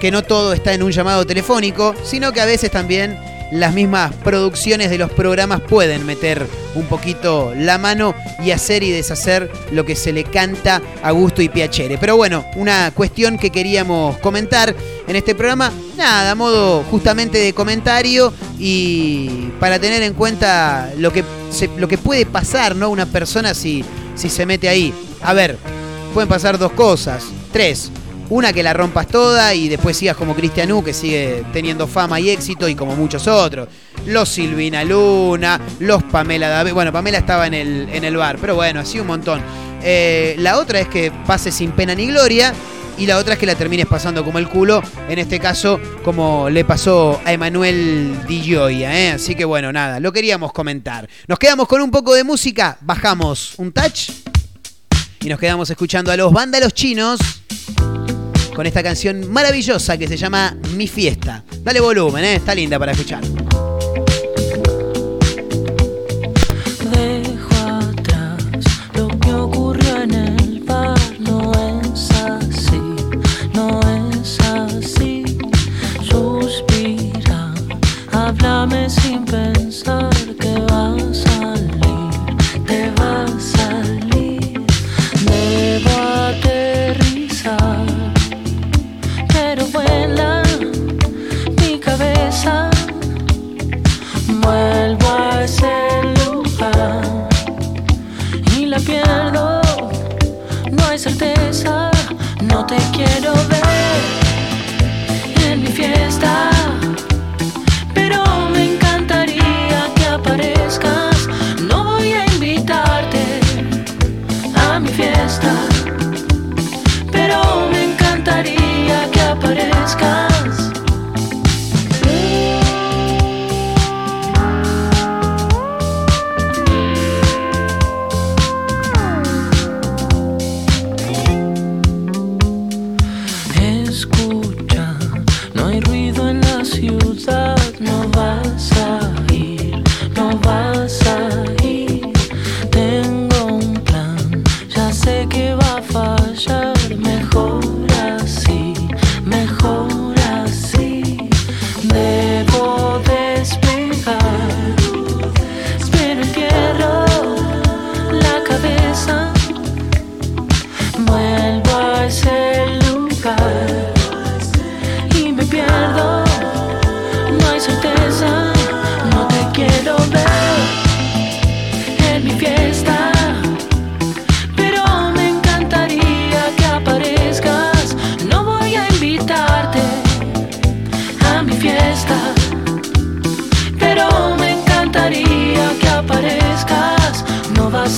que no todo está en un llamado telefónico, sino que a veces también las mismas producciones de los programas pueden meter un poquito la mano y hacer y deshacer lo que se le canta a gusto y piacere. Pero bueno, una cuestión que queríamos comentar en este programa. Nada, a modo justamente de comentario y para tener en cuenta lo que, se- lo que puede pasar, ¿no? Una persona si, si se mete ahí. A ver, pueden pasar dos cosas, tres. Una que la rompas toda y después sigas como Cristian que sigue teniendo fama y éxito, y como muchos otros. Los Silvina Luna, los Pamela David. Bueno, Pamela estaba en el, en el bar, pero bueno, así un montón. Eh, la otra es que pases sin pena ni gloria. Y la otra es que la termines pasando como el culo. En este caso, como le pasó a Emanuel Di Gioia, ¿eh? Así que bueno, nada, lo queríamos comentar. Nos quedamos con un poco de música. Bajamos un touch. Y nos quedamos escuchando a los vándalos chinos con esta canción maravillosa que se llama Mi Fiesta. Dale volumen, ¿eh? está linda para escuchar.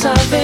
No vas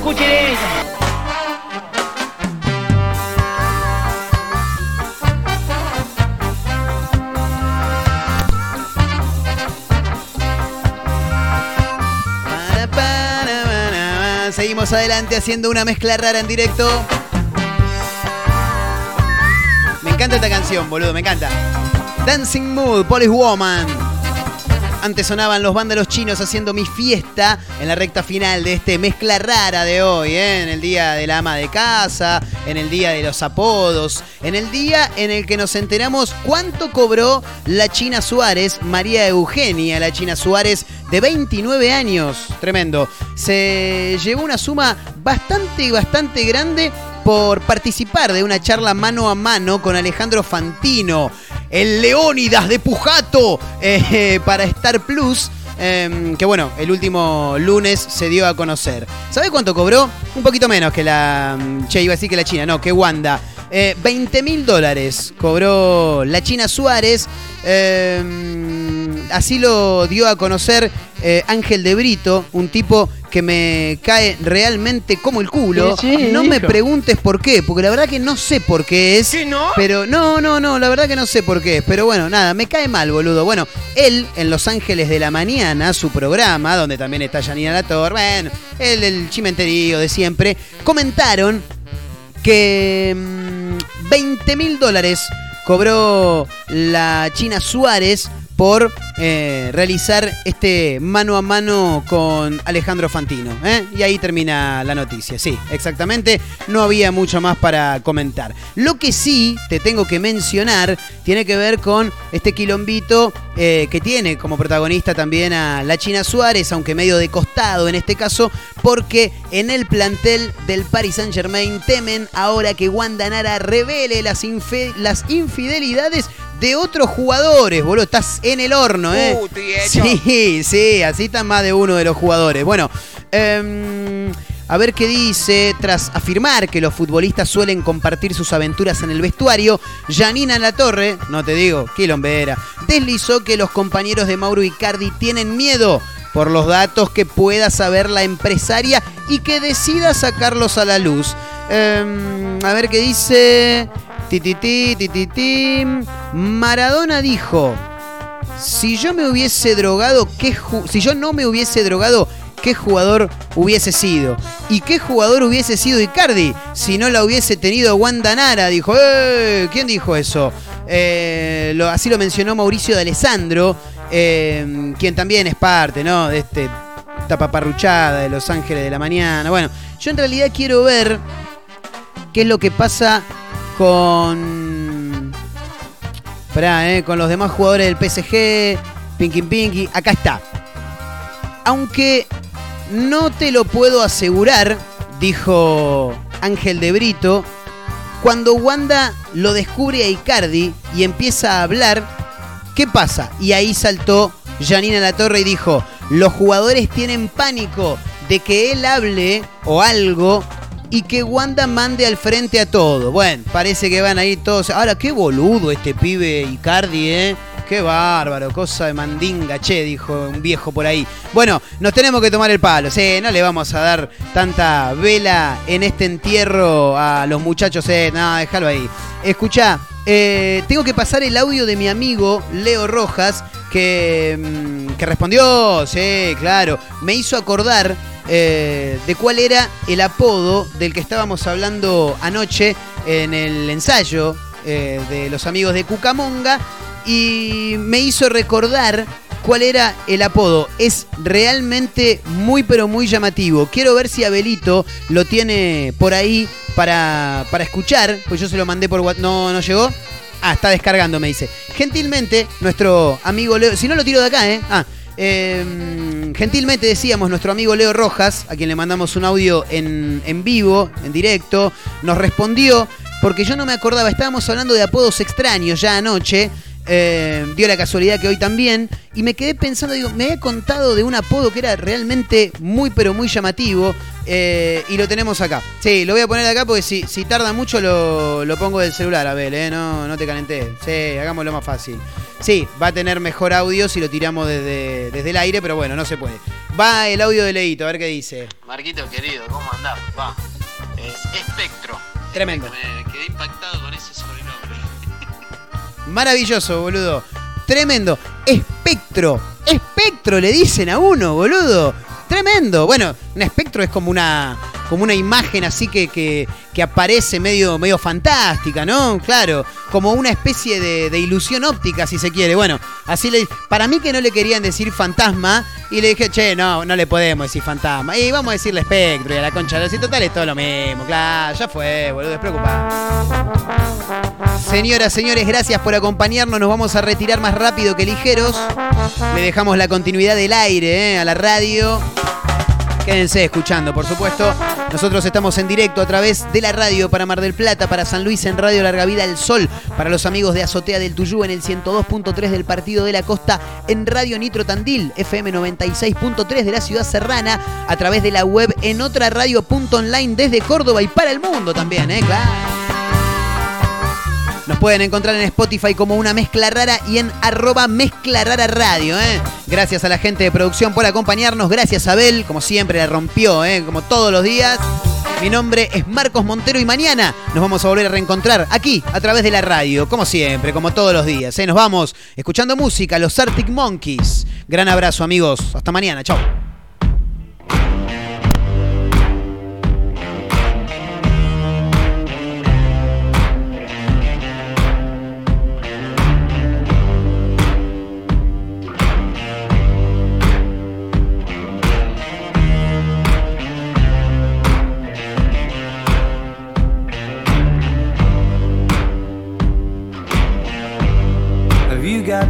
escuchen. Seguimos adelante haciendo una mezcla rara en directo. Me encanta esta canción, boludo, me encanta. Dancing Mood, Polish Woman. Antes sonaban los vándalos chinos haciendo mi fiesta en la recta final de este mezcla rara de hoy, ¿eh? en el día del ama de casa, en el día de los apodos, en el día en el que nos enteramos cuánto cobró la China Suárez, María Eugenia, la China Suárez de 29 años. Tremendo. Se llevó una suma bastante, bastante grande por participar de una charla mano a mano con Alejandro Fantino, el Leónidas de Pujato, eh, para Star Plus. eh, que bueno, el último lunes se dio a conocer. ¿Sabe cuánto cobró? Un poquito menos que la. mm, Che, iba a decir que la China, no, que Wanda. Eh, 20 mil dólares cobró la China Suárez. Eh, así lo dio a conocer eh, Ángel de Brito, un tipo que me cae realmente como el culo. Sí, sí, no me preguntes por qué, porque la verdad que no sé por qué es. no? Pero no, no, no, la verdad que no sé por qué es. Pero bueno, nada, me cae mal, boludo. Bueno, él en Los Ángeles de la Mañana, su programa, donde también está Janina Latorre, bueno, el del chimenterío de siempre, comentaron que mm, 20 mil dólares cobró la China Suárez por eh, realizar este mano a mano con Alejandro Fantino. ¿eh? Y ahí termina la noticia. Sí, exactamente. No había mucho más para comentar. Lo que sí te tengo que mencionar tiene que ver con este quilombito eh, que tiene como protagonista también a la China Suárez, aunque medio de costado en este caso, porque en el plantel del Paris Saint Germain temen ahora que Wanda Nara revele las, infidelidades de otros jugadores, boludo. Estás en el horno, ¿eh? Uh. Sí, sí, así está más de uno de los jugadores. Bueno, em, a ver qué dice. Tras afirmar que los futbolistas suelen compartir sus aventuras en el vestuario, Janina Latorre, no te digo, quilombera, deslizó que los compañeros de Mauro Icardi tienen miedo por los datos que pueda saber la empresaria y que decida sacarlos a la luz. Em, a ver qué dice. Maradona dijo: Si yo me hubiese drogado, ¿qué si yo no me hubiese drogado, ¿qué jugador hubiese sido? ¿Y qué jugador hubiese sido Icardi si no la hubiese tenido Wanda Nara? Dijo, ¡eh! ¿Quién dijo eso? Eh, lo- así lo mencionó Mauricio de Alessandro, eh, quien también es parte, ¿no? De este tapaparruchada de Los Ángeles de la Mañana. Bueno, yo en realidad quiero ver qué es lo que pasa con. Esperá, eh, con los demás jugadores del PSG. Pinky Pinky. Acá está. Aunque no te lo puedo asegurar, dijo Ángel de Brito, cuando Wanda lo descubre a Icardi y empieza a hablar, ¿qué pasa? Y ahí saltó Janina La Torre y dijo, los jugadores tienen pánico de que él hable o algo y que Wanda mande al frente a todo. Bueno, parece que van a ir todos. Ahora, qué boludo este pibe Icardi, ¿eh? Qué bárbaro, cosa de mandinga, che, dijo un viejo por ahí. Bueno, nos tenemos que tomar el palo, sí, no le vamos a dar tanta vela en este entierro a los muchachos, eh, no, déjalo ahí. Escucha, eh, tengo que pasar el audio de mi amigo Leo Rojas, que, mm, que respondió, sí, claro, me hizo acordar eh, de cuál era el apodo del que estábamos hablando anoche en el ensayo eh, de los amigos de Cucamonga y me hizo recordar cuál era el apodo. Es realmente muy pero muy llamativo. Quiero ver si Abelito lo tiene por ahí para, para escuchar, pues yo se lo mandé por WhatsApp. No, no llegó. Ah, está descargando, me dice. Gentilmente, nuestro amigo Leo. Si no lo tiro de acá, ¿eh? Ah. Eh, gentilmente decíamos nuestro amigo Leo Rojas, a quien le mandamos un audio en, en vivo, en directo, nos respondió, porque yo no me acordaba, estábamos hablando de apodos extraños ya anoche, eh, dio la casualidad que hoy también, y me quedé pensando, digo, me he contado de un apodo que era realmente muy pero muy llamativo, eh, y lo tenemos acá. Sí, lo voy a poner acá porque si, si tarda mucho lo, lo pongo del celular, Abel, ¿eh? no, no te calenté. Sí, hagámoslo más fácil. Sí, va a tener mejor audio si lo tiramos desde, desde el aire, pero bueno, no se puede. Va el audio de Leito, a ver qué dice. Marquito querido, ¿cómo andás? Es Espectro. Tremendo. Me quedé impactado con ese. Maravilloso, boludo. Tremendo. Espectro. Espectro le dicen a uno, boludo. Tremendo. Bueno, un espectro es como una, como una imagen así que, que, que aparece medio, medio fantástica, ¿no? Claro, como una especie de, ilusión óptica, si se quiere. Bueno, así le Para mí que no le querían decir fantasma, y le dije, che, no, no le podemos decir fantasma. Y vamos a decirle espectro y a la concha de la- total es todo lo mismo. Claro, ya fue, boludo, despreocupado. Señoras, señores, gracias por acompañarnos. Nos vamos a retirar más rápido que ligeros. Le dejamos la continuidad del aire ¿eh? a la radio. Quédense escuchando, por supuesto. Nosotros estamos en directo a través de la radio para Mar del Plata, para San Luis en Radio Larga Vida El Sol, para los amigos de Azotea del Tuyú en el 102.3 del Partido de la Costa, en Radio Nitro Tandil, FM 96.3 de la Ciudad Serrana, a través de la web en otra radio.online desde Córdoba y para el mundo también, ¿eh? Claro. Nos pueden encontrar en Spotify como una mezcla rara y en arroba mezcla rara radio. ¿eh? Gracias a la gente de producción por acompañarnos. Gracias Abel, como siempre, la rompió, ¿eh? como todos los días. Mi nombre es Marcos Montero y mañana nos vamos a volver a reencontrar aquí a través de la radio, como siempre, como todos los días. ¿eh? Nos vamos escuchando música, los Arctic Monkeys. Gran abrazo amigos, hasta mañana, chao.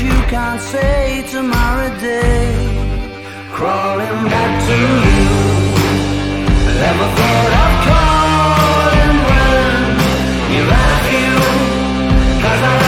you can't say tomorrow day. Crawling back to you. Never thought I'd call and run. You like you, cause I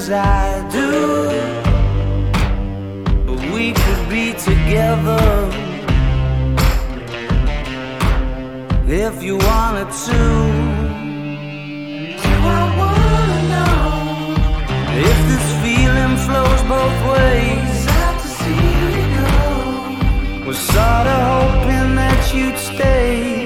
as I do. But we could be together if you wanted to. Do I wanna know if this feeling flows both ways? Sad to see you go. Was sorta hoping that you'd stay.